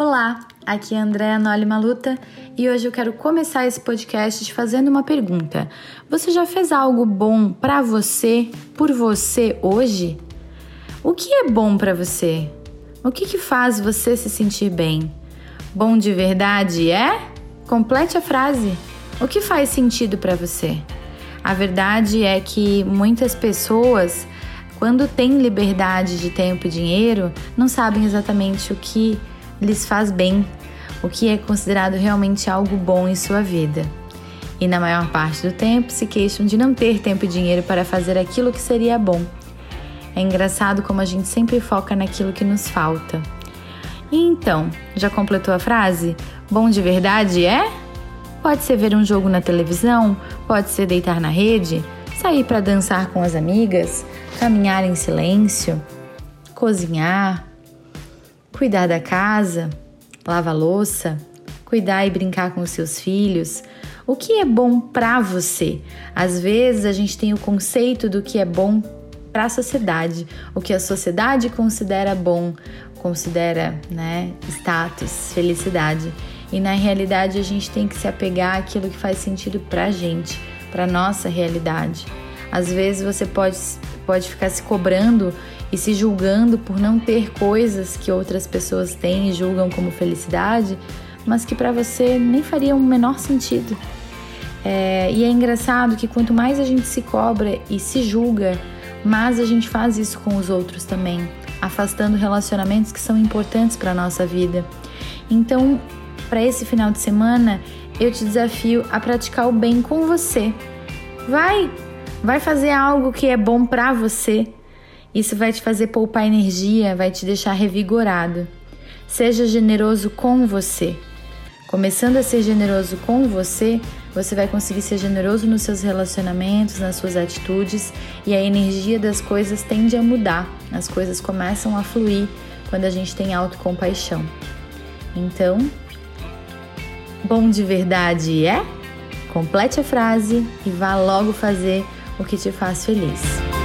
Olá, aqui é Andréa Noli Maluta e hoje eu quero começar esse podcast te fazendo uma pergunta. Você já fez algo bom para você, por você hoje? O que é bom para você? O que, que faz você se sentir bem? Bom de verdade é? Complete a frase. O que faz sentido para você? A verdade é que muitas pessoas, quando têm liberdade de tempo e dinheiro, não sabem exatamente o que lhes faz bem, o que é considerado realmente algo bom em sua vida. E na maior parte do tempo se queixam de não ter tempo e dinheiro para fazer aquilo que seria bom. É engraçado como a gente sempre foca naquilo que nos falta. E então, já completou a frase? Bom de verdade é? Pode ser ver um jogo na televisão, pode ser deitar na rede, sair para dançar com as amigas, caminhar em silêncio, cozinhar, cuidar da casa, lavar louça, cuidar e brincar com os seus filhos. O que é bom para você? Às vezes a gente tem o conceito do que é bom para a sociedade, o que a sociedade considera bom, considera, né, status, felicidade. E na realidade a gente tem que se apegar àquilo que faz sentido para a gente, para nossa realidade. Às vezes você pode, pode ficar se cobrando e se julgando por não ter coisas que outras pessoas têm e julgam como felicidade, mas que para você nem faria o menor sentido. É, e é engraçado que quanto mais a gente se cobra e se julga, mais a gente faz isso com os outros também, afastando relacionamentos que são importantes para nossa vida. Então, para esse final de semana, eu te desafio a praticar o bem com você. Vai, vai fazer algo que é bom para você isso vai te fazer poupar energia, vai te deixar revigorado. Seja generoso com você. Começando a ser generoso com você, você vai conseguir ser generoso nos seus relacionamentos, nas suas atitudes e a energia das coisas tende a mudar. As coisas começam a fluir quando a gente tem autocompaixão. Então, bom de verdade é? Complete a frase e vá logo fazer o que te faz feliz.